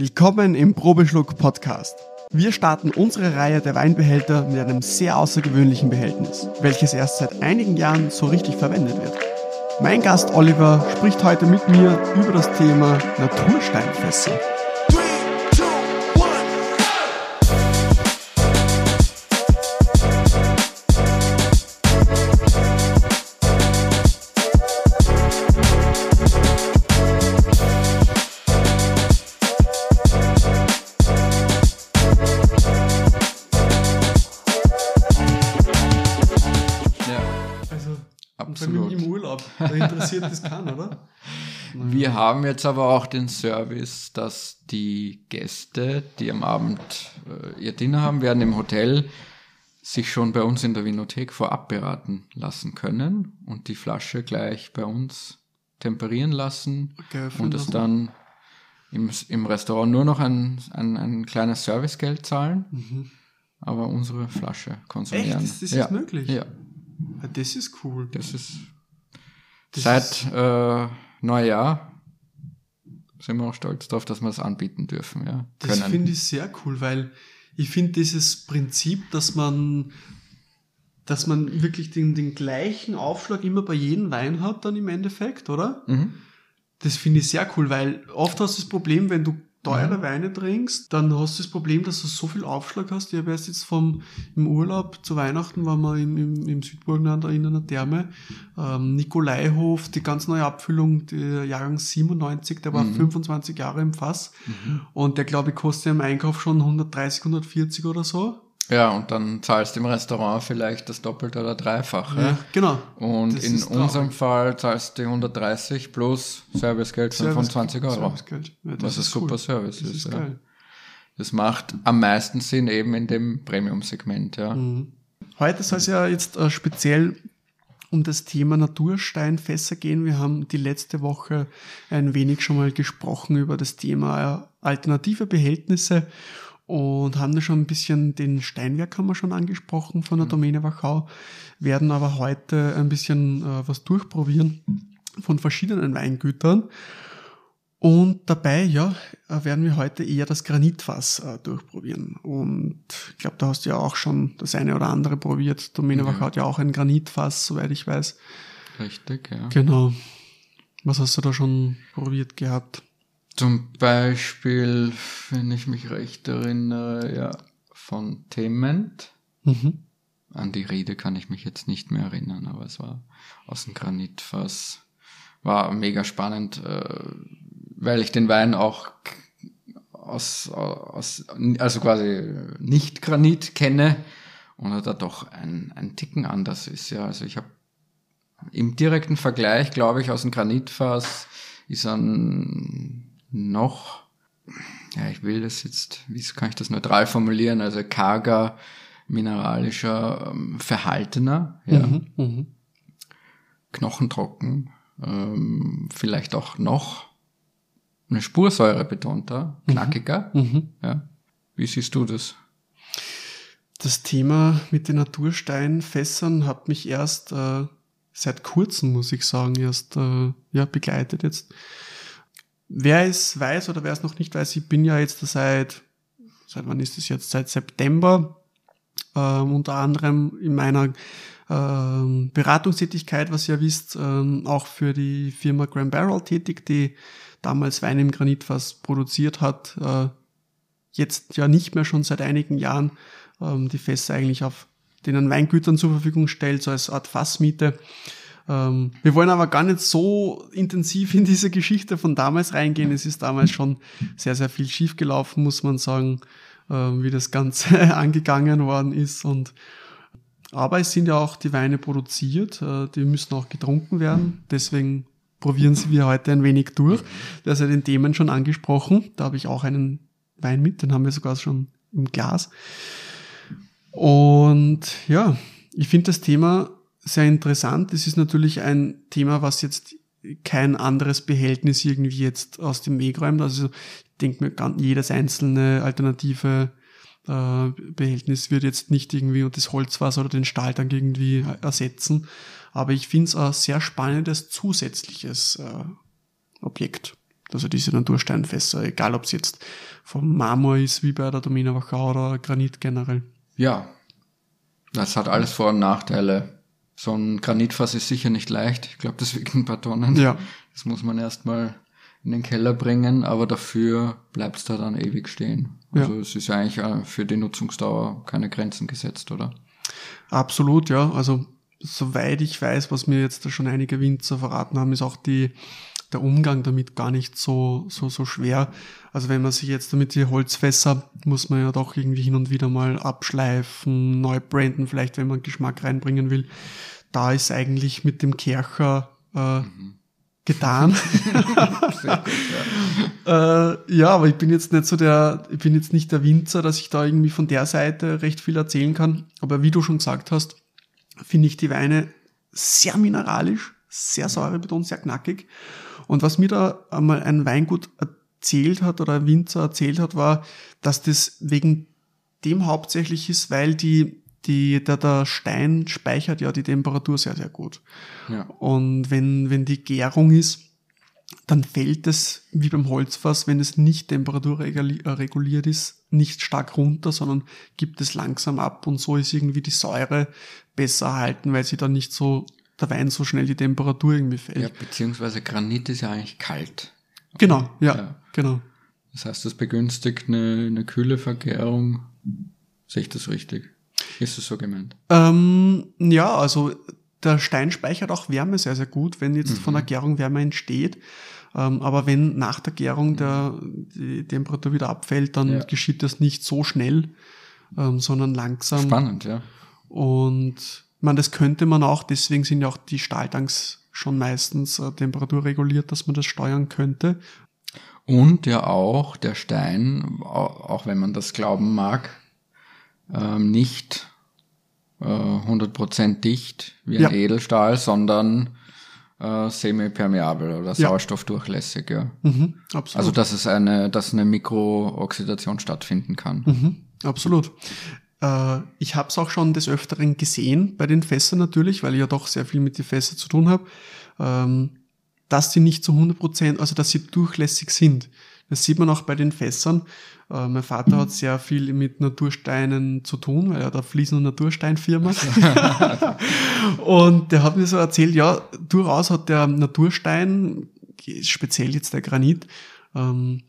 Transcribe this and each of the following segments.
Willkommen im Probeschluck Podcast. Wir starten unsere Reihe der Weinbehälter mit einem sehr außergewöhnlichen Behältnis, welches erst seit einigen Jahren so richtig verwendet wird. Mein Gast Oliver spricht heute mit mir über das Thema Natursteinfässer. Das kann, oder? Wir haben jetzt aber auch den Service, dass die Gäste, die am Abend äh, ihr Dinner haben werden im Hotel, sich schon bei uns in der Vinothek vorab beraten lassen können und die Flasche gleich bei uns temperieren lassen okay, und es dann im, im Restaurant nur noch ein, ein, ein kleines Servicegeld zahlen, mhm. aber unsere Flasche konsumieren. Echt? Das, das ja. ist möglich? Ja. Das ist cool. Das ist Seit äh, Neujahr sind wir auch stolz darauf, dass wir es anbieten dürfen. Ja, das finde ich sehr cool, weil ich finde dieses Prinzip, dass man, dass man wirklich den, den gleichen Aufschlag immer bei jedem Wein hat, dann im Endeffekt, oder? Mhm. Das finde ich sehr cool, weil oft hast du das Problem, wenn du teure mhm. Weine trinkst, dann hast du das Problem, dass du so viel Aufschlag hast. Ich habe erst jetzt vom, im Urlaub zu Weihnachten waren wir im, im, im Südburgenland in einer Therme. Ähm, Nikolaihof, die ganz neue Abfüllung, der Jahrgang 97, der war mhm. 25 Jahre im Fass. Mhm. Und der, glaube ich, kostet im Einkauf schon 130, 140 oder so. Ja, und dann zahlst du im Restaurant vielleicht das Doppelte oder Dreifache. Ja, genau. Und das in unserem Fall zahlst du 130 plus Servicegeld Service 25 Euro. Servicegeld. Ja, das was ist ein super cool. Service das ist. ist ja. Das macht am meisten Sinn eben in dem Premium-Segment, ja. Mhm. Heute soll es ja jetzt äh, speziell um das Thema Natursteinfässer gehen. Wir haben die letzte Woche ein wenig schon mal gesprochen über das Thema äh, alternative Behältnisse und haben da schon ein bisschen den Steinwerk haben wir schon angesprochen von der mhm. Domäne Wachau, werden aber heute ein bisschen äh, was durchprobieren von verschiedenen Weingütern. Und dabei, ja, äh, werden wir heute eher das Granitfass äh, durchprobieren. Und ich glaube, da hast du ja auch schon das eine oder andere probiert. Domäne ja. Wachau hat ja auch ein Granitfass, soweit ich weiß. Richtig, ja. Genau. Was hast du da schon probiert gehabt? Zum Beispiel, wenn ich mich recht erinnere, ja, von Tement. Mhm. An die Rede kann ich mich jetzt nicht mehr erinnern, aber es war aus dem Granitfass. War mega spannend, äh, weil ich den Wein auch aus, aus also quasi nicht Granit kenne und er da doch ein, ein Ticken anders ist. Ja, also ich habe im direkten Vergleich, glaube ich, aus dem Granitfass ist ein noch, ja, ich will das jetzt, wie kann ich das neutral formulieren, also karger, mineralischer, ähm, verhaltener, ja. Mhm, mh. knochentrocken, ähm, vielleicht auch noch eine Spursäure betonter, mhm. knackiger, mhm. ja. Wie siehst du das? Das Thema mit den Natursteinfässern hat mich erst äh, seit kurzem, muss ich sagen, erst äh, ja, begleitet jetzt Wer es weiß oder wer es noch nicht weiß, ich bin ja jetzt seit, seit wann ist es jetzt? Seit September ähm, unter anderem in meiner ähm, Beratungstätigkeit, was ihr wisst, ähm, auch für die Firma Grand Barrel tätig, die damals Wein im Granitfass produziert hat, äh, jetzt ja nicht mehr schon seit einigen Jahren ähm, die Fässer eigentlich auf denen Weingütern zur Verfügung stellt, so als Art Fassmiete. Ähm, wir wollen aber gar nicht so intensiv in diese Geschichte von damals reingehen. Es ist damals schon sehr, sehr viel schiefgelaufen, muss man sagen, äh, wie das Ganze angegangen worden ist. Und aber es sind ja auch die Weine produziert, äh, die müssen auch getrunken werden. Deswegen probieren sie wir heute ein wenig durch. Du hast ja den Themen schon angesprochen. Da habe ich auch einen Wein mit, den haben wir sogar schon im Glas. Und ja, ich finde das Thema sehr interessant. Es ist natürlich ein Thema, was jetzt kein anderes Behältnis irgendwie jetzt aus dem Weg räumt. Also ich denke mir, jedes einzelne alternative äh, Behältnis wird jetzt nicht irgendwie das Holzwasser oder den Stahltank irgendwie ersetzen. Aber ich finde es ein sehr spannendes zusätzliches äh, Objekt. Also diese Natursteinfässer, egal ob es jetzt vom Marmor ist, wie bei der Domina Wachau oder Granit generell. Ja, das hat alles Vor- und Nachteile. So ein Granitfass ist sicher nicht leicht. Ich glaube, das wiegt ein paar Tonnen. Ja. Das muss man erstmal in den Keller bringen, aber dafür bleibt es da dann ewig stehen. Also ja. es ist ja eigentlich äh, für die Nutzungsdauer keine Grenzen gesetzt, oder? Absolut, ja. Also soweit ich weiß, was mir jetzt da schon einige Winzer verraten haben, ist auch die, der Umgang damit gar nicht so, so, so schwer. Also wenn man sich jetzt damit die Holzfässer, muss man ja doch irgendwie hin und wieder mal abschleifen, neu branden, vielleicht wenn man Geschmack reinbringen will. Da ist eigentlich mit dem Kercher äh, mhm. getan. gut, ja. äh, ja, aber ich bin jetzt nicht so der, ich bin jetzt nicht der Winzer, dass ich da irgendwie von der Seite recht viel erzählen kann. Aber wie du schon gesagt hast, finde ich die Weine sehr mineralisch, sehr säurebetont, sehr knackig. Und was mir da einmal ein Weingut erzählt hat oder ein Winzer erzählt hat, war, dass das wegen dem hauptsächlich ist, weil die, die, der, der Stein speichert ja die Temperatur sehr, sehr gut. Ja. Und wenn, wenn die Gärung ist, dann fällt es wie beim Holzfass, wenn es nicht temperaturreguliert ist, nicht stark runter, sondern gibt es langsam ab und so ist irgendwie die Säure besser erhalten, weil sie dann nicht so, der Wein so schnell die Temperatur irgendwie fällt. Ja, beziehungsweise Granit ist ja eigentlich kalt. Genau, ja, ja. genau. Das heißt, das begünstigt eine, eine kühle Vergärung. Sehe ich das richtig? Ist es so gemeint? Ähm, ja, also der Stein speichert auch Wärme sehr, sehr gut, wenn jetzt mhm. von der Gärung Wärme entsteht. Ähm, aber wenn nach der Gärung der, die Temperatur wieder abfällt, dann ja. geschieht das nicht so schnell, ähm, sondern langsam. Spannend, ja. Und man, das könnte man auch, deswegen sind ja auch die Stahltanks schon meistens äh, temperaturreguliert, dass man das steuern könnte. Und ja auch der Stein, auch wenn man das glauben mag, ähm, nicht äh, 100% dicht wie ein ja. Edelstahl, sondern äh, semi-permeabel oder sauerstoffdurchlässig. Ja. Mhm, absolut. Also dass es eine, dass eine Mikrooxidation stattfinden kann. Mhm, absolut. Äh, ich habe es auch schon des Öfteren gesehen bei den Fässern natürlich, weil ich ja doch sehr viel mit den Fässern zu tun habe, ähm, dass sie nicht zu 100 Prozent, also dass sie durchlässig sind. Das sieht man auch bei den Fässern. Äh, mein Vater hat sehr viel mit Natursteinen zu tun, weil er da Fliesen- und Natursteinfirma. und der hat mir so erzählt, ja, durchaus hat der Naturstein, speziell jetzt der Granit, ähm,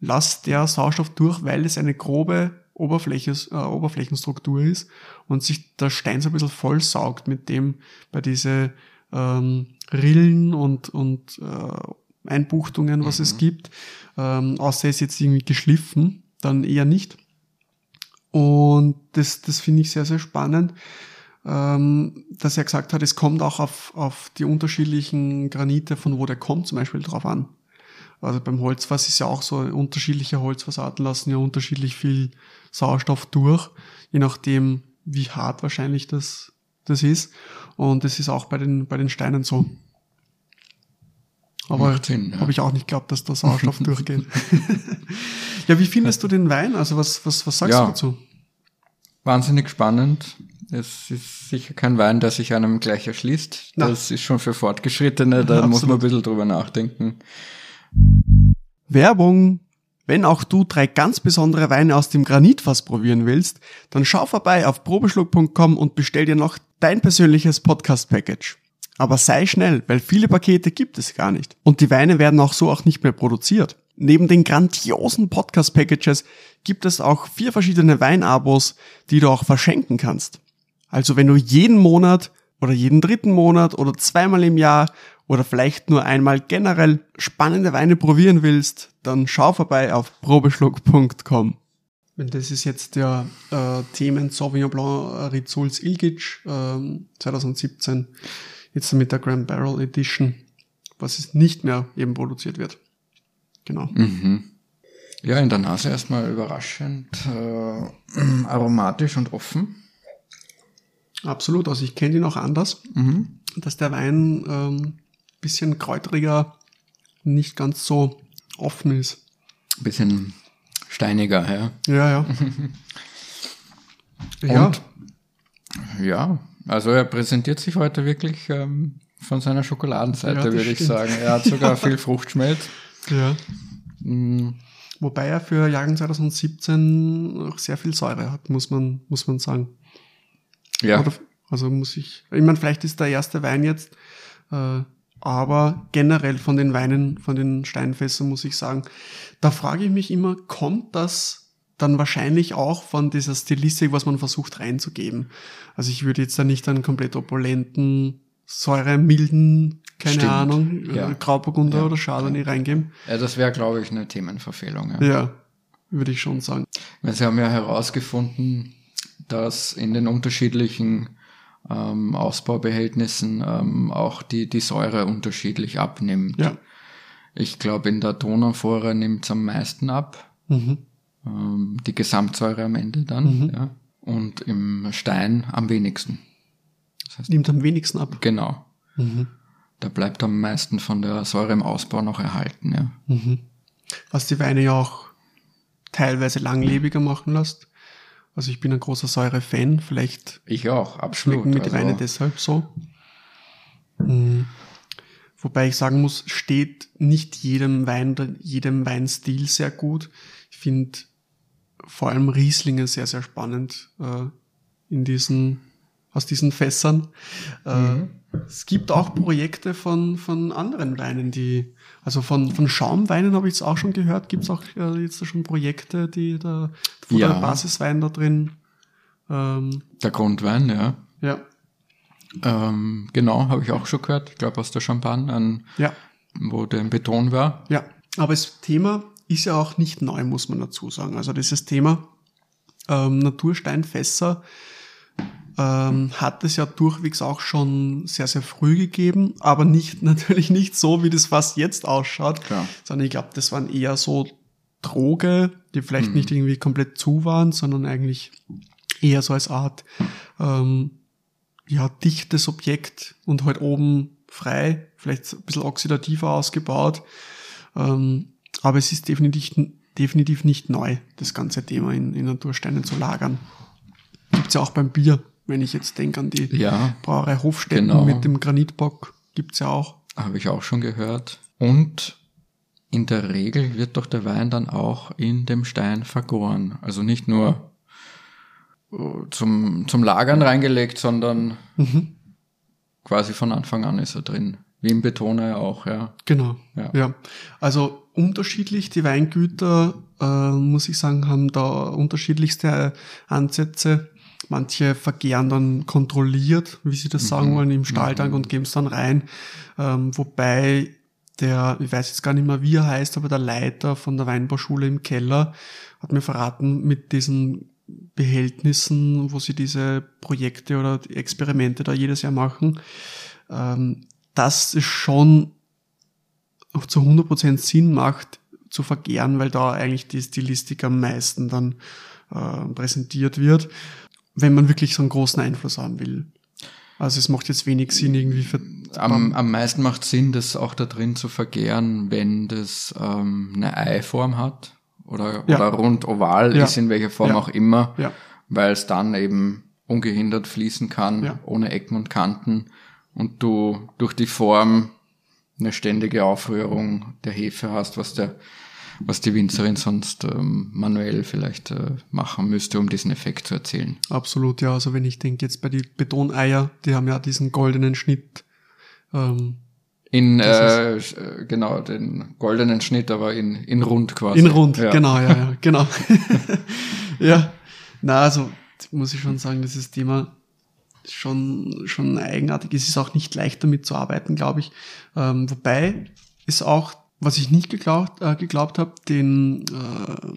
lasst der Sauerstoff durch, weil es eine grobe Oberfläche, äh, Oberflächenstruktur ist und sich der Stein so ein bisschen voll saugt mit dem bei diese ähm, Rillen und, und äh, Einbuchtungen, was mhm. es gibt. Ähm, außer es ist jetzt irgendwie geschliffen, dann eher nicht. Und das, das finde ich sehr, sehr spannend, ähm, dass er gesagt hat, es kommt auch auf, auf die unterschiedlichen Granite, von wo der kommt, zum Beispiel drauf an. Also beim Holzfass ist ja auch so, unterschiedliche Holzfassarten lassen ja unterschiedlich viel Sauerstoff durch, je nachdem, wie hart wahrscheinlich das, das ist. Und das ist auch bei den, bei den Steinen so. Aber ja. habe ich auch nicht geglaubt, dass der Sauerstoff durchgeht. ja, wie findest du den Wein? Also was, was, was sagst ja, du dazu? Wahnsinnig spannend. Es ist sicher kein Wein, der sich einem gleich erschließt. Na. Das ist schon für Fortgeschrittene, da ja, muss man ein bisschen drüber nachdenken. Werbung! Wenn auch du drei ganz besondere Weine aus dem Granitfass probieren willst, dann schau vorbei auf probeschluck.com und bestell dir noch dein persönliches Podcast-Package. Aber sei schnell, weil viele Pakete gibt es gar nicht. Und die Weine werden auch so auch nicht mehr produziert. Neben den grandiosen Podcast-Packages gibt es auch vier verschiedene Weinabos, die du auch verschenken kannst. Also wenn du jeden Monat oder jeden dritten Monat oder zweimal im Jahr oder vielleicht nur einmal generell spannende Weine probieren willst, dann schau vorbei auf probeschluck.com. Das ist jetzt der äh, Themen Sauvignon Blanc Rizuls Ilgic äh, 2017, jetzt mit der Grand Barrel Edition, was es nicht mehr eben produziert wird. Genau. Mhm. Ja, in der Nase erstmal überraschend äh, aromatisch und offen. Absolut, also ich kenne ihn auch anders, mhm. dass der Wein ähm, bisschen kräuteriger, nicht ganz so offen ist. Bisschen steiniger, ja. Ja, ja. ja. ja, also er präsentiert sich heute wirklich ähm, von seiner Schokoladenseite, ja, würde ich sagen. Er hat sogar viel Fruchtschmelz. Ja. Mhm. Wobei er für Jahrgang 2017 auch sehr viel Säure hat, muss man, muss man sagen. Ja. Oder, also muss ich, ich meine, vielleicht ist der erste Wein jetzt, äh, aber generell von den Weinen, von den Steinfässern muss ich sagen, da frage ich mich immer, kommt das dann wahrscheinlich auch von dieser Stilistik, was man versucht reinzugeben? Also ich würde jetzt da nicht einen komplett opulenten, säuremilden keine Stimmt. Ahnung, ja. Grauburgunder ja. oder Chardonnay reingeben. Ja, das wäre, glaube ich, eine Themenverfehlung. Ja. ja, würde ich schon sagen. Weil Sie haben ja herausgefunden, dass in den unterschiedlichen ähm, Ausbaubehältnissen ähm, auch die, die Säure unterschiedlich abnimmt. Ja. Ich glaube, in der Donaufohre nimmt es am meisten ab. Mhm. Ähm, die Gesamtsäure am Ende dann. Mhm. Ja. Und im Stein am wenigsten. Das heißt, nimmt am wenigsten ab. Genau. Mhm da bleibt am meisten von der Säure im Ausbau noch erhalten. Ja. Mhm. Was die Weine ja auch teilweise langlebiger machen lässt. Also ich bin ein großer Säure-Fan, vielleicht. Ich auch, absolut. Schmecken mir die also Weine deshalb so. Mhm. Wobei ich sagen muss, steht nicht jedem Wein oder jedem Weinstil sehr gut. Ich finde vor allem Rieslinge sehr, sehr spannend äh, in diesen aus diesen Fässern. Äh, mhm. Es gibt auch Projekte von, von anderen Weinen, die, also von, von Schaumweinen habe ich es auch schon gehört, gibt es auch äh, jetzt schon Projekte, die da, wo ja. der Basiswein da drin. Ähm, der Grundwein, ja. Ja. Ähm, genau, habe ich auch schon gehört. Ich glaube aus der Champagne, an, ja. wo der im Beton war. Ja, aber das Thema ist ja auch nicht neu, muss man dazu sagen. Also dieses Thema ähm, Natursteinfässer ähm, hat es ja durchwegs auch schon sehr, sehr früh gegeben, aber nicht, natürlich nicht so, wie das fast jetzt ausschaut, Klar. sondern ich glaube, das waren eher so Droge, die vielleicht mhm. nicht irgendwie komplett zu waren, sondern eigentlich eher so als Art, ähm, ja, dichtes Objekt und halt oben frei, vielleicht ein bisschen oxidativer ausgebaut. Ähm, aber es ist definitiv, definitiv nicht neu, das ganze Thema in, in Natursteinen zu lagern. Gibt's ja auch beim Bier wenn ich jetzt denke an die ja, Brauerei Hofstetten genau. mit dem Granitbock, gibt's ja auch. Habe ich auch schon gehört. Und in der Regel wird doch der Wein dann auch in dem Stein vergoren. Also nicht nur äh, zum, zum Lagern reingelegt, sondern mhm. quasi von Anfang an ist er drin. Wie im Betoner ja auch, ja. Genau. Ja. ja. Also unterschiedlich, die Weingüter, äh, muss ich sagen, haben da unterschiedlichste Ansätze. Manche vergehren dann kontrolliert, wie sie das mhm. sagen wollen, im Stahltank mhm. und geben es dann rein. Ähm, wobei der, ich weiß jetzt gar nicht mehr, wie er heißt, aber der Leiter von der Weinbauschule im Keller hat mir verraten, mit diesen Behältnissen, wo sie diese Projekte oder Experimente da jedes Jahr machen, ähm, dass es schon zu 100% Sinn macht, zu vergehren, weil da eigentlich die Stilistik am meisten dann äh, präsentiert wird wenn man wirklich so einen großen Einfluss haben will. Also es macht jetzt wenig Sinn irgendwie für. Am, am meisten macht Sinn, das auch da drin zu vergären, wenn das ähm, eine Eiform hat oder, ja. oder rund oval ja. ist, in welcher Form ja. auch immer, ja. weil es dann eben ungehindert fließen kann, ohne Ecken und Kanten und du durch die Form eine ständige Aufrührung der Hefe hast, was der was die Winzerin sonst ähm, manuell vielleicht äh, machen müsste, um diesen Effekt zu erzielen. Absolut, ja. Also wenn ich denke jetzt bei die Betoneier, die haben ja diesen goldenen Schnitt. Ähm, in, äh, äh, genau, den goldenen Schnitt, aber in, in rund quasi. In rund, ja. genau, ja, ja, genau. ja, na, also muss ich schon sagen, dieses Thema schon, schon eigenartig. Es ist auch nicht leicht damit zu arbeiten, glaube ich. Ähm, wobei ist auch was ich nicht geglaubt, äh, geglaubt habe, den, äh,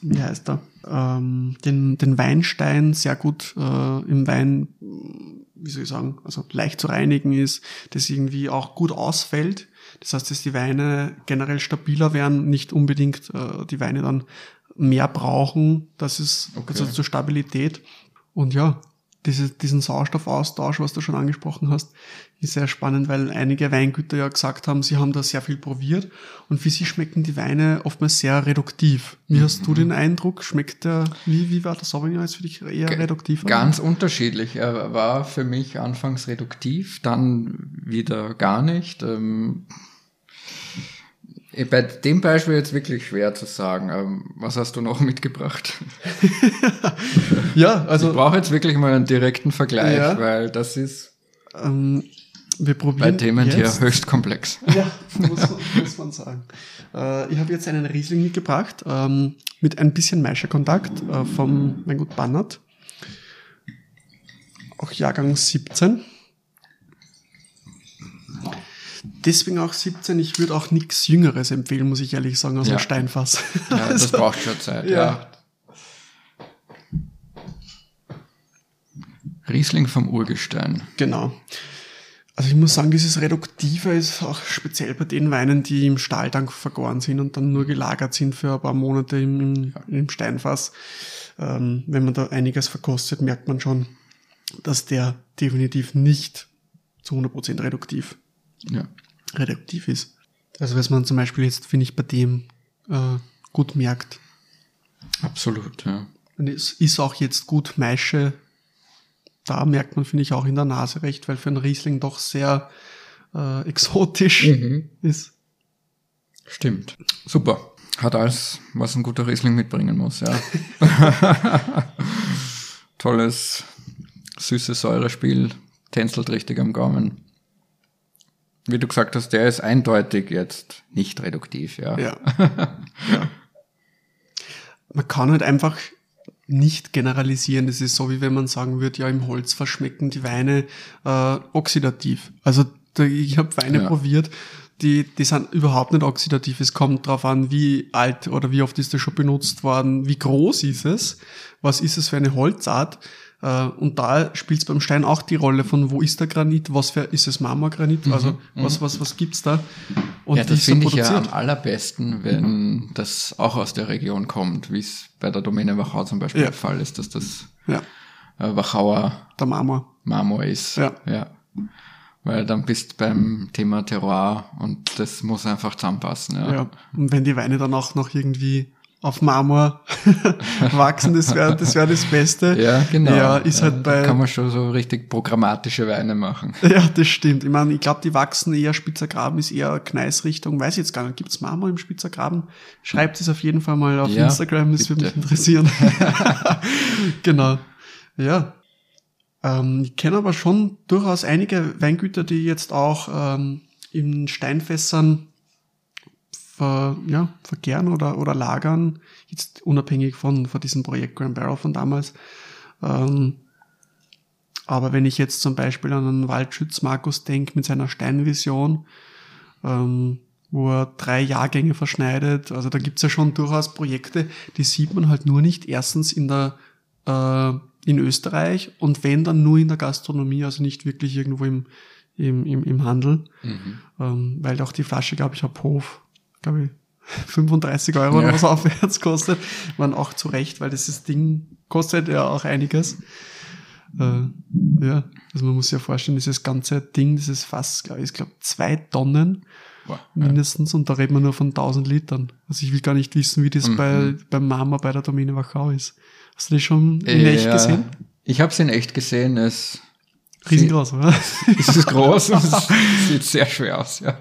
wie heißt er, ähm, den, den Weinstein sehr gut äh, im Wein, wie soll ich sagen, also leicht zu reinigen ist, das irgendwie auch gut ausfällt. Das heißt, dass die Weine generell stabiler werden, nicht unbedingt äh, die Weine dann mehr brauchen. Das ist okay. also zur Stabilität. Und ja, diese, diesen Sauerstoffaustausch, was du schon angesprochen hast, ist sehr spannend, weil einige Weingüter ja gesagt haben, sie haben da sehr viel probiert und für sie schmecken die Weine oftmals sehr reduktiv. Wie hast du den Eindruck? Schmeckt der, wie, wie war der Sauvignon jetzt für dich eher reduktiv? Ganz unterschiedlich. Er war für mich anfangs reduktiv, dann wieder gar nicht. Ähm, Bei dem Beispiel jetzt wirklich schwer zu sagen. Ähm, was hast du noch mitgebracht? ja, also. Ich brauche jetzt wirklich mal einen direkten Vergleich, ja, weil das ist ähm, wir probieren bei Themen hier höchst komplex. Ja, muss man, muss man sagen. Äh, ich habe jetzt einen Riesling mitgebracht ähm, mit ein bisschen Maischerkontakt äh, vom Weingut Bannert. Auch Jahrgang 17 deswegen auch 17. Ich würde auch nichts Jüngeres empfehlen, muss ich ehrlich sagen, als ja. ein Steinfass. Ja, das also, braucht schon Zeit, ja. ja. Riesling vom Urgestein. Genau. Also ich muss sagen, dieses Reduktive ist auch speziell bei den Weinen, die im Stahltank vergoren sind und dann nur gelagert sind für ein paar Monate im, im Steinfass. Ähm, wenn man da einiges verkostet, merkt man schon, dass der definitiv nicht zu 100% reduktiv ja. reduktiv ist. Also was man zum Beispiel jetzt, finde ich, bei dem äh, gut merkt. Absolut, ja. Und es ist auch jetzt gut Maische. Da merkt man, finde ich, auch in der Nase recht, weil für einen Riesling doch sehr äh, exotisch mhm. ist. Stimmt. Super. Hat alles, was ein guter Riesling mitbringen muss, ja. Tolles, süßes Säurespiel, tänzelt richtig am Gaumen wie du gesagt hast, der ist eindeutig jetzt nicht reduktiv, ja. Ja. ja. Man kann halt einfach nicht generalisieren. Das ist so, wie wenn man sagen würde, ja, im Holz verschmecken die Weine äh, oxidativ. Also ich habe Weine ja. probiert, die, die sind überhaupt nicht oxidativ. Es kommt darauf an, wie alt oder wie oft ist das schon benutzt worden, wie groß ist es, was ist es für eine Holzart. Äh, und da spielt es beim Stein auch die Rolle von, wo ist der Granit, was für, ist es Marmorgranit, mhm, also mhm. was, was, was gibt's da? Und ja, das finde ich ja am allerbesten, wenn das auch aus der Region kommt, wie es bei der Domäne Wachau zum Beispiel ja. der Fall ist, dass das ja. Äh, Wachauer der Marmor. Marmor ist. Ja. ja. Weil dann bist beim Thema Terroir und das muss einfach zusammenpassen. Ja. ja. Und wenn die Weine dann auch noch irgendwie auf Marmor wachsen, das wäre das, wär das Beste. Ja, genau. Ja, ist halt bei, da kann man schon so richtig programmatische Weine machen. Ja, das stimmt. Ich meine, ich glaube, die wachsen eher, Spitzergraben ist eher Kneisrichtung. Weiß ich jetzt gar nicht. Gibt's Marmor im Spitzergraben? Schreibt es auf jeden Fall mal auf ja, Instagram, das würde mich interessieren. genau. Ja. Ähm, ich kenne aber schon durchaus einige Weingüter, die jetzt auch ähm, in Steinfässern ver, ja, verkehren oder, oder lagern, jetzt unabhängig von, von diesem Projekt Grand Barrel von damals. Ähm, aber wenn ich jetzt zum Beispiel an einen Waldschütz Markus denke mit seiner Steinvision, ähm, wo er drei Jahrgänge verschneidet, also da gibt's ja schon durchaus Projekte, die sieht man halt nur nicht erstens in der äh, in Österreich und wenn dann nur in der Gastronomie, also nicht wirklich irgendwo im, im, im, im Handel, mhm. ähm, weil auch die Flasche, glaube ich, ab Hof glaube ich, 35 Euro ja. oder was aufwärts kostet. Man auch zu Recht, weil dieses Ding kostet ja auch einiges. Äh, ja, also man muss sich ja vorstellen, dieses ganze Ding, dieses Fass, glaube ich, glaube zwei Tonnen wow, mindestens ja. und da reden wir nur von 1000 Litern. Also ich will gar nicht wissen, wie das mhm. bei beim Mama bei der Domäne Wachau ist. Hast du das schon in ja, echt gesehen? Ich habe es in echt gesehen. Es riesengroß, oder? es ist groß und es sieht sehr schwer aus, ja.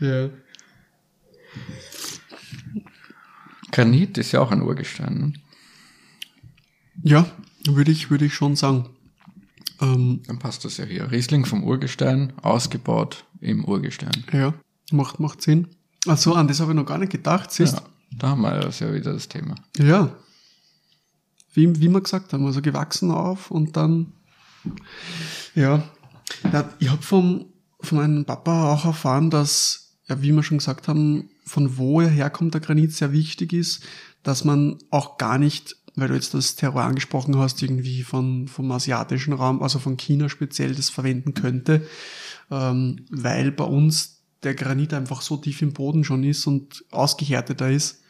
Ja. Granit ist ja auch ein Urgestein. Ne? Ja, würde ich, würde ich schon sagen. Ähm, Dann passt das ja hier. Riesling vom Urgestein, ausgebaut im Urgestein. Ja, macht, macht Sinn. Also an das habe ich noch gar nicht gedacht. Siehst? Ja, da haben wir ja wieder das Thema. Ja. Wie, wie wir gesagt haben, also gewachsen auf und dann, ja. ja ich habe vom, von meinem Papa auch erfahren, dass, ja, wie wir schon gesagt haben, von wo er herkommt, der Granit, sehr wichtig ist, dass man auch gar nicht, weil du jetzt das Terror angesprochen hast, irgendwie von, vom asiatischen Raum, also von China speziell, das verwenden könnte, ähm, weil bei uns der Granit einfach so tief im Boden schon ist und ausgehärteter ist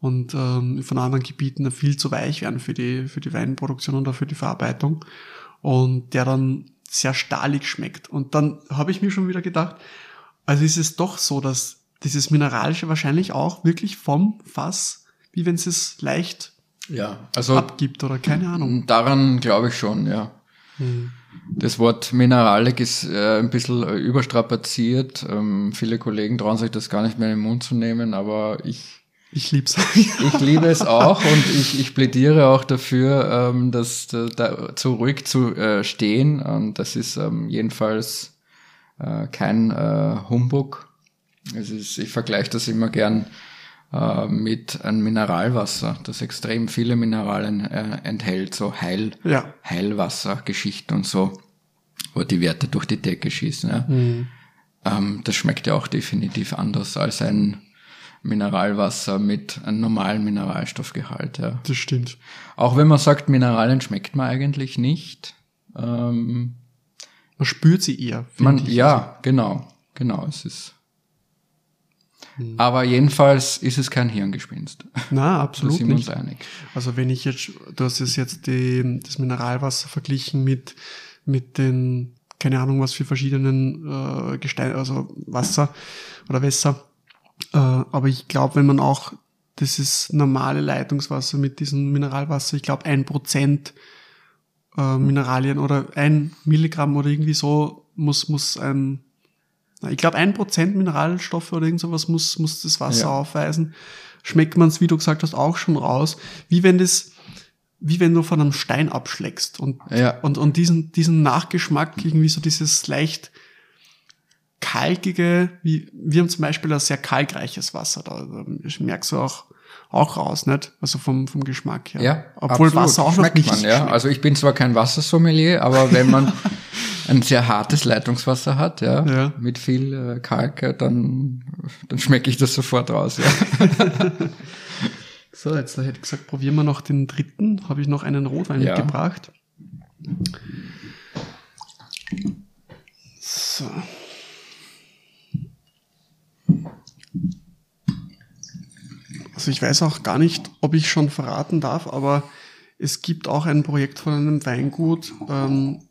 und ähm, von anderen Gebieten viel zu weich werden für die, für die Weinproduktion oder für die Verarbeitung und der dann sehr stahlig schmeckt. Und dann habe ich mir schon wieder gedacht, also ist es doch so, dass dieses Mineralische wahrscheinlich auch wirklich vom Fass, wie wenn es es leicht ja, also abgibt oder keine Ahnung. Daran glaube ich schon, ja. Hm. das Wort Mineralik ist äh, ein bisschen äh, überstrapaziert. Ähm, viele Kollegen trauen sich das gar nicht mehr in den Mund zu nehmen, aber ich ich lieb's. ich liebe es auch und ich, ich plädiere auch dafür, ähm, dass da, da zu ruhig zu äh, stehen. Und das ist ähm, jedenfalls äh, kein äh, Humbug. Es ist, ich vergleiche das immer gern äh, mit einem Mineralwasser, das extrem viele Mineralien äh, enthält, so Heil, ja. Heilwassergeschichten und so, wo die Werte durch die Decke schießen. Ja. Mhm. Ähm, das schmeckt ja auch definitiv anders als ein Mineralwasser mit einem normalen Mineralstoffgehalt. Ja. Das stimmt. Auch wenn man sagt, Mineralien schmeckt man eigentlich nicht. Ähm, man spürt sie eher. Man, ja, genau, genau. Es ist hm. Aber jedenfalls ist es kein Hirngespinst. Na, absolut da sind wir nicht. Uns einig. Also wenn ich jetzt, du hast es jetzt die, das Mineralwasser verglichen mit, mit den, keine Ahnung was für verschiedenen äh, Gestein, also Wasser oder Wässer. Äh, aber ich glaube, wenn man auch das ist normale Leitungswasser mit diesem Mineralwasser, ich glaube ein Prozent äh, Mineralien oder ein Milligramm oder irgendwie so muss, muss ein ich glaube, ein Prozent Mineralstoffe oder irgend sowas muss, muss das Wasser ja. aufweisen. Schmeckt man es, wie du gesagt hast, auch schon raus. Wie wenn das, wie wenn du von einem Stein abschlägst und, ja. und, und diesen, diesen Nachgeschmack, irgendwie so dieses leicht kalkige, wie, wir haben zum Beispiel ein sehr kalkreiches Wasser, da, da merkst du auch, auch raus, nicht? Also vom, vom Geschmack her. Ja, Obwohl absolut. Wasser auch Schmeckt noch nicht man, ja. Schmeckt. Also ich bin zwar kein Wassersommelier, aber wenn man ein sehr hartes Leitungswasser hat, ja, ja. mit viel äh, Kalk, dann, dann schmecke ich das sofort raus, ja. so, jetzt hätte ich gesagt, probieren wir noch den dritten. Habe ich noch einen Rotwein ja. mitgebracht. So. Also ich weiß auch gar nicht, ob ich schon verraten darf, aber es gibt auch ein Projekt von einem Weingut, ähm,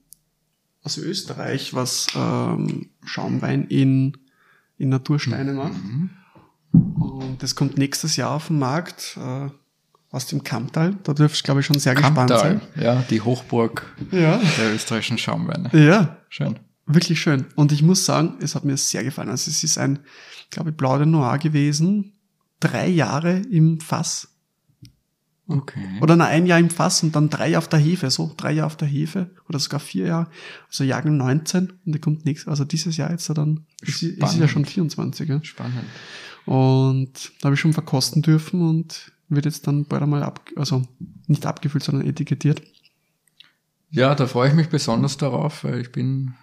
aus Österreich, was ähm, Schaumwein in, in Natursteine mhm. macht. Und das kommt nächstes Jahr auf den Markt äh, aus dem Kamptal. Da dürfte ich, glaube ich, schon sehr Kamptal, gespannt sein. Ja, die Hochburg ja. der österreichischen Schaumweine. Ja. Schön. Wirklich schön. Und ich muss sagen, es hat mir sehr gefallen. Also es ist ein, glaube ich, Blau de Noir gewesen. Drei Jahre im Fass. Okay. Oder na, ein Jahr im Fass und dann drei auf der Hefe, so drei Jahre auf der Hefe oder sogar vier Jahre. Also Jahrgang 19 und der kommt nächstes, also dieses Jahr jetzt dann, ist, ist ja schon 24. Ja. Spannend. Und da habe ich schon verkosten dürfen und wird jetzt dann bald einmal ab, also nicht abgefüllt, sondern etikettiert. Ja, da freue ich mich besonders darauf, weil ich bin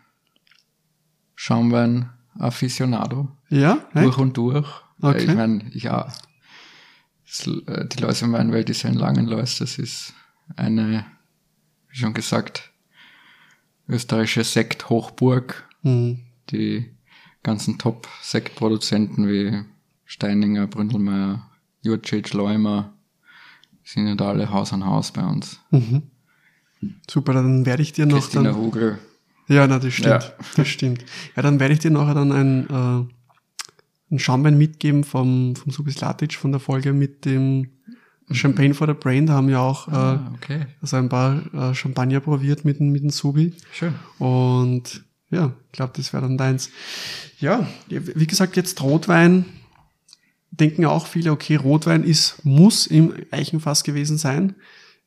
Schaumwein Aficionado. Ja? Durch und durch. Okay. Ich meine, ja, äh, die Läusemweinwelt ist ja in Langenlois, das ist eine, wie schon gesagt, österreichische Sekthochburg. Mhm. Die ganzen Top-Sektproduzenten wie Steininger, Bründelmeier, Jurcic, Leumer sind ja da alle Haus an Haus bei uns. Mhm. Super, dann werde ich dir noch Christina dann, Hugel. Ja, na, das stimmt. Ja. Das stimmt. Ja, dann werde ich dir nachher dann ein äh, einen Schaumwein mitgeben vom, vom Subis Latic von der Folge mit dem Champagne for the Brain. Da haben wir auch ah, äh, okay. also ein paar äh, Champagner probiert mit, mit dem Subi. Schön. Und ja, ich glaube, das wäre dann deins. Ja, wie gesagt, jetzt Rotwein. Denken auch viele, okay, Rotwein ist, muss im Eichenfass gewesen sein.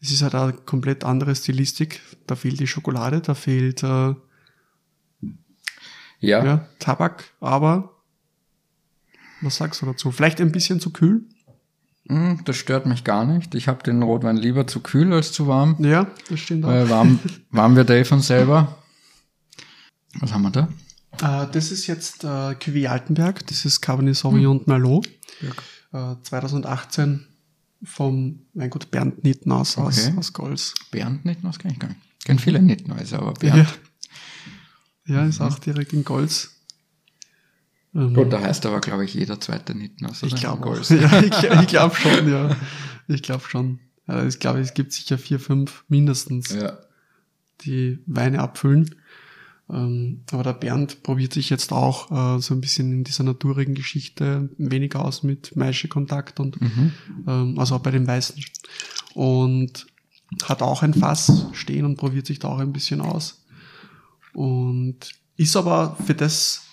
Es ist halt eine komplett andere Stilistik. Da fehlt die Schokolade, da fehlt äh, ja. ja Tabak, aber was sagst du dazu? Vielleicht ein bisschen zu kühl? Hm, das stört mich gar nicht. Ich habe den Rotwein lieber zu kühl als zu warm. Ja, das stimmt auch. Weil warm, warm wird er von selber. Was haben wir da? Uh, das ist jetzt äh, Cuvée Altenberg. Das ist Cabernet Sauvignon hm. Merlot. Ja. Äh, 2018 vom Weingut Bernd Nittenhaus okay. aus, aus Golz. Bernd Nittenhaus kenne ich gar nicht. Ich kenne viele Nittenhäuser, aber Bernd. Ja, ja ist mhm. auch direkt in Golz. Ähm, Gut, da heißt aber, glaube ich, jeder zweite Nittenhaus. Ich glaube ja, ich, ich glaube schon, ja. Ich glaube schon. Also ich glaube, es gibt sicher vier, fünf mindestens, ja. die Weine abfüllen. Ähm, aber der Bernd probiert sich jetzt auch äh, so ein bisschen in dieser naturigen Geschichte weniger aus mit Maische-Kontakt und mhm. ähm, also auch bei den Weißen. Und hat auch ein Fass stehen und probiert sich da auch ein bisschen aus. Und ist aber für das,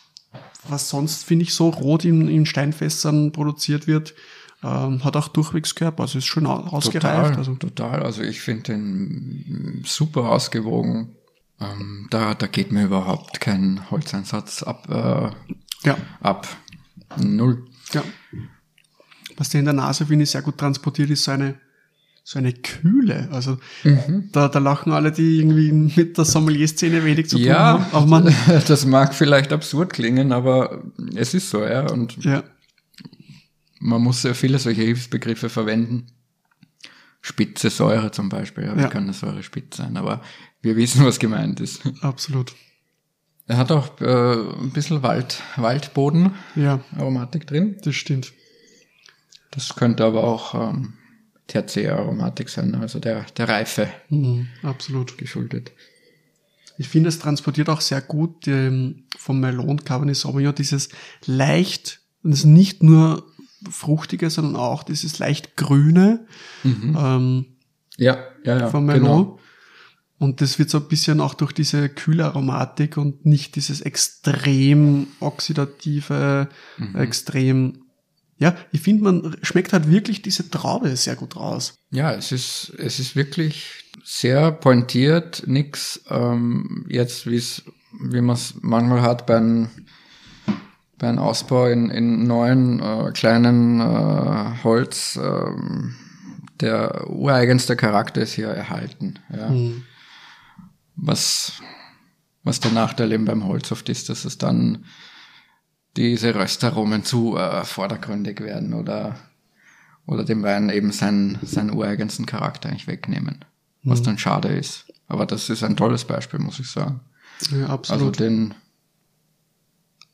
was sonst, finde ich, so rot in, in Steinfässern produziert wird, ähm, hat auch durchwegs Körper, also ist schon ausgereift. Total, also. total. Also ich finde den super ausgewogen. Ähm, da, da geht mir überhaupt kein Holzeinsatz ab. Äh, ja. Ab. Null. Ja. Was der in der Nase, finde ich, sehr gut transportiert, ist so eine, so eine Kühle. Also mhm. da, da lachen alle, die irgendwie mit der Sommelier-Szene wenig zu tun ja, haben. Aber man das mag vielleicht absurd klingen, aber es ist so, ja. Und ja man muss sehr viele solche Hilfsbegriffe verwenden. Spitze Säure zum Beispiel, ja, ja. kann eine Säure spitz sein, aber wir wissen, was gemeint ist. Absolut. Er hat auch äh, ein bisschen Wald, Waldboden ja. Aromatik drin. Das stimmt. Das könnte aber auch ähm, THC-Aromatik sein, also der, der Reife. Mhm, absolut. Geschuldet. Ich finde, es transportiert auch sehr gut ähm, vom Melon Cabernet Sauvignon dieses leicht, es ist nicht nur Fruchtige, sondern auch dieses leicht Grüne. Mhm. Ähm, ja, ja, ja. Von Merlot. Genau. Und das wird so ein bisschen auch durch diese kühle Aromatik und nicht dieses extrem oxidative, mhm. extrem ja, ich finde, man schmeckt halt wirklich diese Traube sehr gut raus. Ja, es ist, es ist wirklich sehr pointiert, nix ähm, jetzt, wie es, wie man es manchmal hat bei einem bei einem Ausbau in, in neuen äh, kleinen äh, Holz, äh, der ureigenste Charakter ist hier erhalten. Ja. Mhm. Was, was der Nachteil eben beim Holz oft ist, dass es dann diese Röstaromen zu äh, vordergründig werden oder, oder dem Wein eben seinen, seinen ureigensten Charakter eigentlich wegnehmen. Was mhm. dann schade ist. Aber das ist ein tolles Beispiel, muss ich sagen. Ja, absolut. Also den,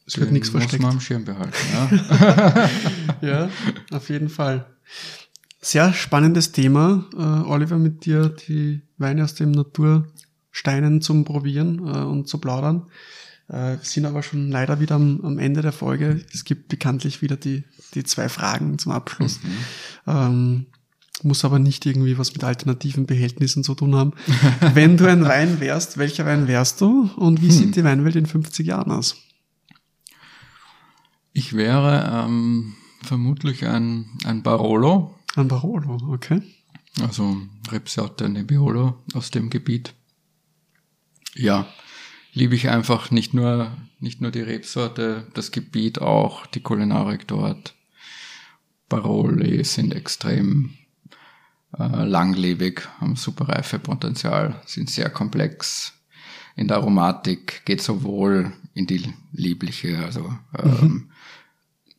es wird nichts versteckt. Muss man am Schirm behalten, ja. ja, auf jeden Fall. Sehr spannendes Thema, äh, Oliver, mit dir die Weine aus dem Natursteinen zum Probieren äh, und zu plaudern. Äh, sind aber schon leider wieder am, am, Ende der Folge. Es gibt bekanntlich wieder die, die zwei Fragen zum Abschluss. Mhm. Ähm, muss aber nicht irgendwie was mit alternativen Behältnissen zu tun haben. Wenn du ein Wein wärst, welcher Wein wärst du und wie hm. sieht die Weinwelt in 50 Jahren aus? Ich wäre ähm, vermutlich ein, ein Barolo. Ein Barolo, okay. Also Rebsorte Nebbiolo aus dem Gebiet. Ja, liebe ich einfach nicht nur, nicht nur die Rebsorte, das Gebiet auch, die Kulinarik dort. Baroli sind extrem äh, langlebig, haben super Reifepotenzial, sind sehr komplex. In der Aromatik geht sowohl in die liebliche, also ähm, mhm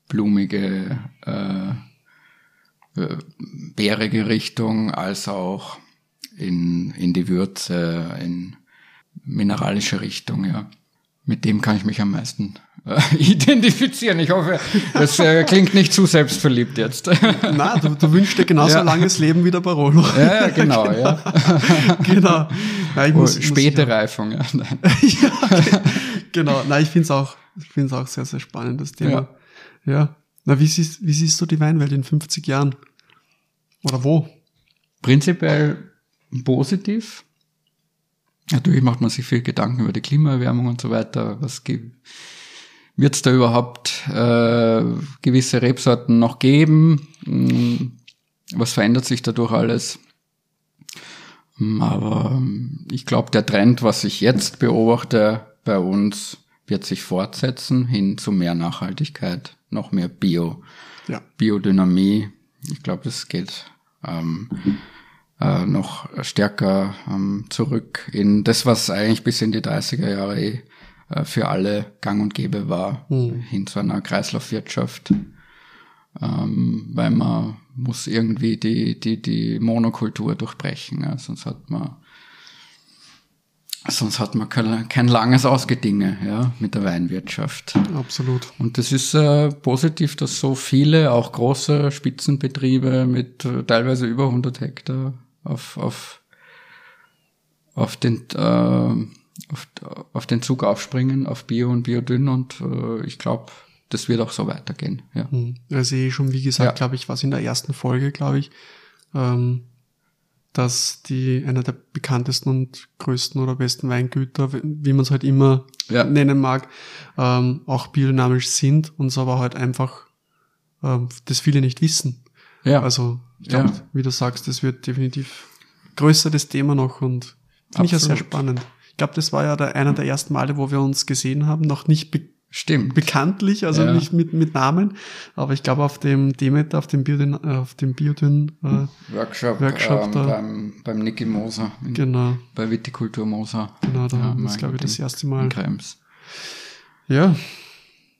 blumige, äh, äh, bärige Richtung, als auch in, in die Würze, in mineralische Richtung, ja. Mit dem kann ich mich am meisten äh, identifizieren. Ich hoffe, das äh, klingt nicht zu selbstverliebt jetzt. Na, du, du wünschst dir genauso ja. langes Leben wie der Barolo. Ja, genau, genau. ja. genau. Na, ich muss, späte muss Reifung, ja. ja okay. Genau. Nein, ich finde es auch, ich finde es auch sehr, sehr spannend, das Thema. Ja. Ja. Na, wie siehst, wie siehst du die Weinwelt in 50 Jahren? Oder wo? Prinzipiell positiv. Natürlich macht man sich viel Gedanken über die Klimaerwärmung und so weiter. Was wird es da überhaupt äh, gewisse Rebsorten noch geben? Hm, was verändert sich dadurch alles? Hm, aber hm, ich glaube, der Trend, was ich jetzt beobachte bei uns, wird sich fortsetzen hin zu mehr Nachhaltigkeit, noch mehr Bio, ja. Biodynamie. Ich glaube, es geht ähm, äh, noch stärker ähm, zurück in das, was eigentlich bis in die 30er Jahre eh, äh, für alle gang und gäbe war, mhm. hin zu einer Kreislaufwirtschaft. Ähm, weil man muss irgendwie die, die, die Monokultur durchbrechen, ja, sonst hat man Sonst hat man kein, kein langes Ausgedinge ja, mit der Weinwirtschaft. Absolut. Und das ist äh, positiv, dass so viele, auch große Spitzenbetriebe mit äh, teilweise über 100 Hektar auf, auf, auf, den, äh, auf, auf den Zug aufspringen, auf Bio und Biodünn. Und äh, ich glaube, das wird auch so weitergehen. Ja. Hm. Also eh schon, wie gesagt, ja. glaube ich, was in der ersten Folge, glaube ich, ähm, dass die einer der bekanntesten und größten oder besten Weingüter, wie man es halt immer ja. nennen mag, ähm, auch biodynamisch sind und so aber halt einfach ähm, das viele nicht wissen. Ja. Also ich ja. wie du sagst, das wird definitiv größer das Thema noch und finde ich ja sehr spannend. Ich glaube, das war ja der, einer der ersten Male, wo wir uns gesehen haben, noch nicht be Stimmt. bekanntlich, also ja. nicht mit, mit Namen, aber ich glaube auf dem Demeter, auf dem Biodyn, äh, auf dem Biodyn äh, Workshop, Workshop ähm, da, beim, beim Niki Moser. In, genau. Bei Vitikultur Moser. Genau, da ja, haben wir es, glaube ich, das erste Mal. In Krems. Ja.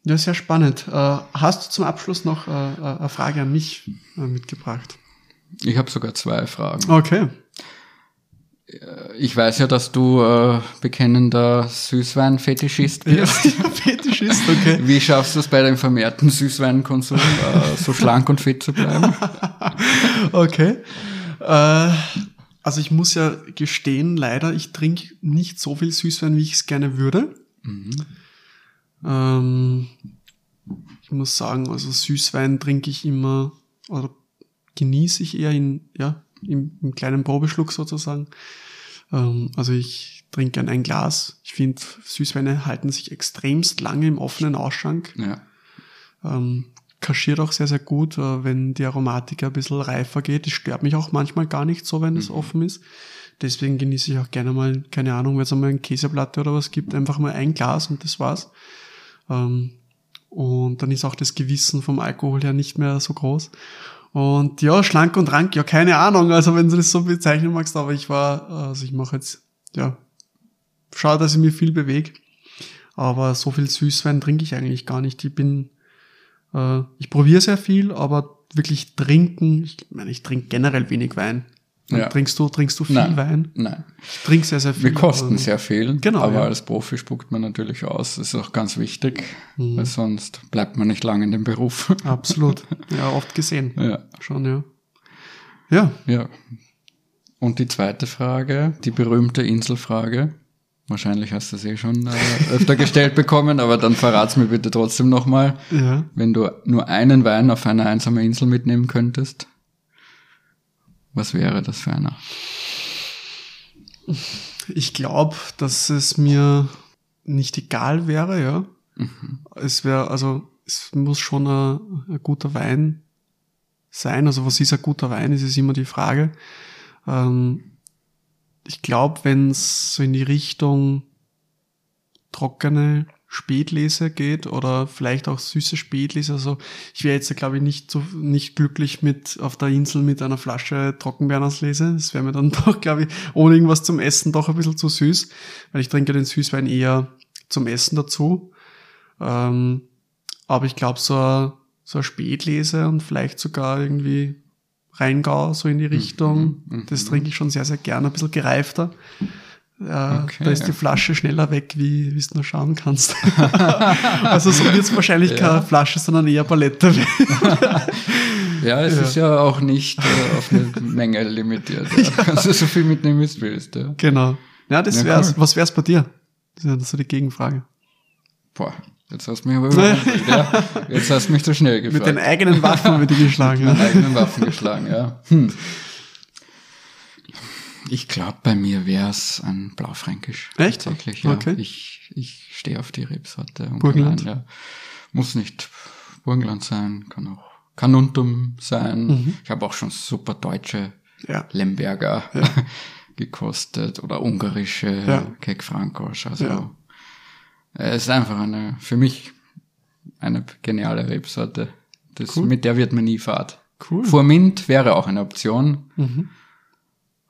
Ja, sehr spannend. Äh, hast du zum Abschluss noch äh, äh eine Frage an mich mitgebracht? Ich habe sogar zwei Fragen. Okay. Ich weiß ja, dass du äh, bekennender Süßwein-Fetischist bist. Ja, Fetischist, okay. Wie schaffst du es bei deinem vermehrten Süßweinkonsum, äh, so schlank und fit zu bleiben? okay. Äh, also ich muss ja gestehen, leider, ich trinke nicht so viel Süßwein, wie ich es gerne würde. Mhm. Ähm, ich muss sagen, also Süßwein trinke ich immer oder genieße ich eher in, ja, im, im kleinen Probeschluck sozusagen. Ähm, also ich trinke gern ein Glas. Ich finde, Süßweine halten sich extremst lange im offenen Ausschank. Ja. Ähm, kaschiert auch sehr, sehr gut, äh, wenn die Aromatik ein bisschen reifer geht. Das stört mich auch manchmal gar nicht so, wenn es mhm. offen ist. Deswegen genieße ich auch gerne mal, keine Ahnung, wenn es einmal eine Käseplatte oder was gibt, einfach mal ein Glas und das war's. Ähm, und dann ist auch das Gewissen vom Alkohol her nicht mehr so groß. Und ja, schlank und rank, ja, keine Ahnung, also wenn du das so bezeichnen magst, aber ich war, also ich mache jetzt, ja, schau, dass ich mir viel bewege. Aber so viel Süßwein trinke ich eigentlich gar nicht. Ich bin, äh, ich probiere sehr viel, aber wirklich trinken, ich meine, ich trinke generell wenig Wein. Ja. Trinkst du, trinkst du viel Nein. Wein? Nein. Ich trinke sehr, sehr viel. Wir kosten sehr viel. Genau. Aber ja. als Profi spuckt man natürlich aus. Das ist auch ganz wichtig, mhm. weil sonst bleibt man nicht lange in dem Beruf. Absolut. Ja, oft gesehen. Ja. Schon, ja. Ja. Ja. Und die zweite Frage, die berühmte Inselfrage. Wahrscheinlich hast du sie eh schon äh, öfter gestellt bekommen, aber dann verrat's mir bitte trotzdem nochmal. Ja. Wenn du nur einen Wein auf einer einsamen Insel mitnehmen könntest, was wäre das für einer? Ich glaube, dass es mir nicht egal wäre, ja. Mhm. Es wäre, also, es muss schon ein, ein, guter Wein sein. Also, was ist ein guter Wein, ist, ist immer die Frage. Ähm, ich glaube, wenn es so in die Richtung trockene Spätlese geht oder vielleicht auch süße Spätlese. Also ich wäre jetzt, glaube ich, nicht so nicht glücklich mit auf der Insel mit einer Flasche Trockenbeerenauslese. Das wäre mir dann doch, glaube ich, ohne irgendwas zum Essen doch ein bisschen zu süß, weil ich trinke den Süßwein eher zum Essen dazu. Ähm, aber ich glaube, so, so eine Spätlese und vielleicht sogar irgendwie Rheingau, so in die Richtung, mhm, das trinke ich schon sehr, sehr gerne, ein bisschen gereifter. Ja, okay. Da ist die Flasche schneller weg, wie du nur schauen kannst. also so wird es wahrscheinlich ja. keine Flasche, sondern eher Palette. ja, es ja. ist ja auch nicht äh, auf eine Menge limitiert. Ja. Kannst du so viel mitnehmen, wie du willst. Ja. Genau. Ja, das wär's. Cool. Was wär's bei dir? Das ist ja so die Gegenfrage. Boah, jetzt hast du mich aber überrumpelt, ja. Jetzt hast du mich zu schnell gefragt. Mit den eigenen Waffen wird die geschlagen. Mit den eigenen Waffen geschlagen, ja. Hm. Ich glaube, bei mir wäre es ein Blaufränkisch. Echt? Tatsächlich, ja. Okay. Ich, ich stehe auf die Rebsorte. Burgenland? Ja. Muss nicht Burgenland sein, kann auch Canuntum sein. Mhm. Ich habe auch schon super deutsche ja. Lemberger ja. gekostet oder ungarische ja. Kek Frankosch. Also ja. es ist einfach eine, für mich eine geniale Rebsorte. Das, cool. Mit der wird man nie fahrt. Cool. Mint wäre auch eine Option. Mhm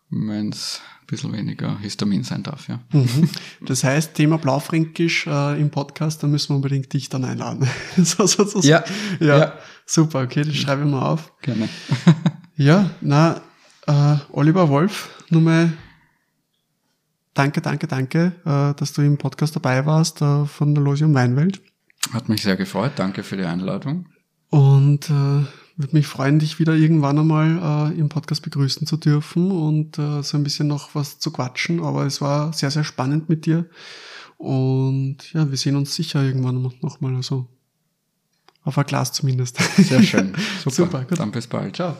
wenn es ein bisschen weniger Histamin sein darf, ja. Mhm. Das heißt, Thema Blaufränkisch äh, im Podcast, da müssen wir unbedingt dich dann einladen. so, so, so, ja, ja, ja. Super, okay, das schreibe ich mal auf. Gerne. ja, na, äh, Oliver Wolf, nochmal danke, danke, danke, äh, dass du im Podcast dabei warst äh, von der Losium Weinwelt. Hat mich sehr gefreut, danke für die Einladung. Und äh, würde mich freuen, dich wieder irgendwann einmal äh, im Podcast begrüßen zu dürfen und äh, so ein bisschen noch was zu quatschen. Aber es war sehr, sehr spannend mit dir. Und ja, wir sehen uns sicher irgendwann nochmal. Also auf ein Glas zumindest. Sehr schön. Super. Super gut. Dann bis bald. Ciao.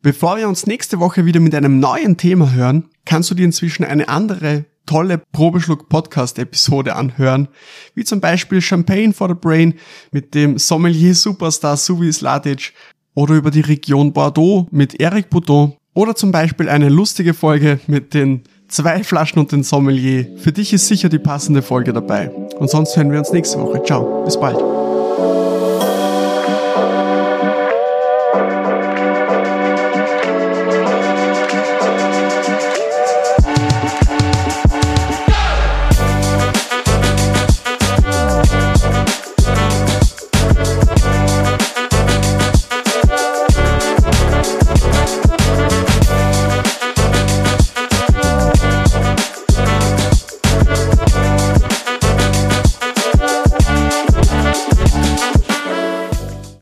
Bevor wir uns nächste Woche wieder mit einem neuen Thema hören, kannst du dir inzwischen eine andere tolle Probeschluck-Podcast-Episode anhören, wie zum Beispiel Champagne for the Brain mit dem Sommelier-Superstar Suvi Slatic oder über die Region Bordeaux mit Eric Boudon oder zum Beispiel eine lustige Folge mit den zwei Flaschen und den Sommelier. Für dich ist sicher die passende Folge dabei. Und sonst hören wir uns nächste Woche. Ciao, bis bald.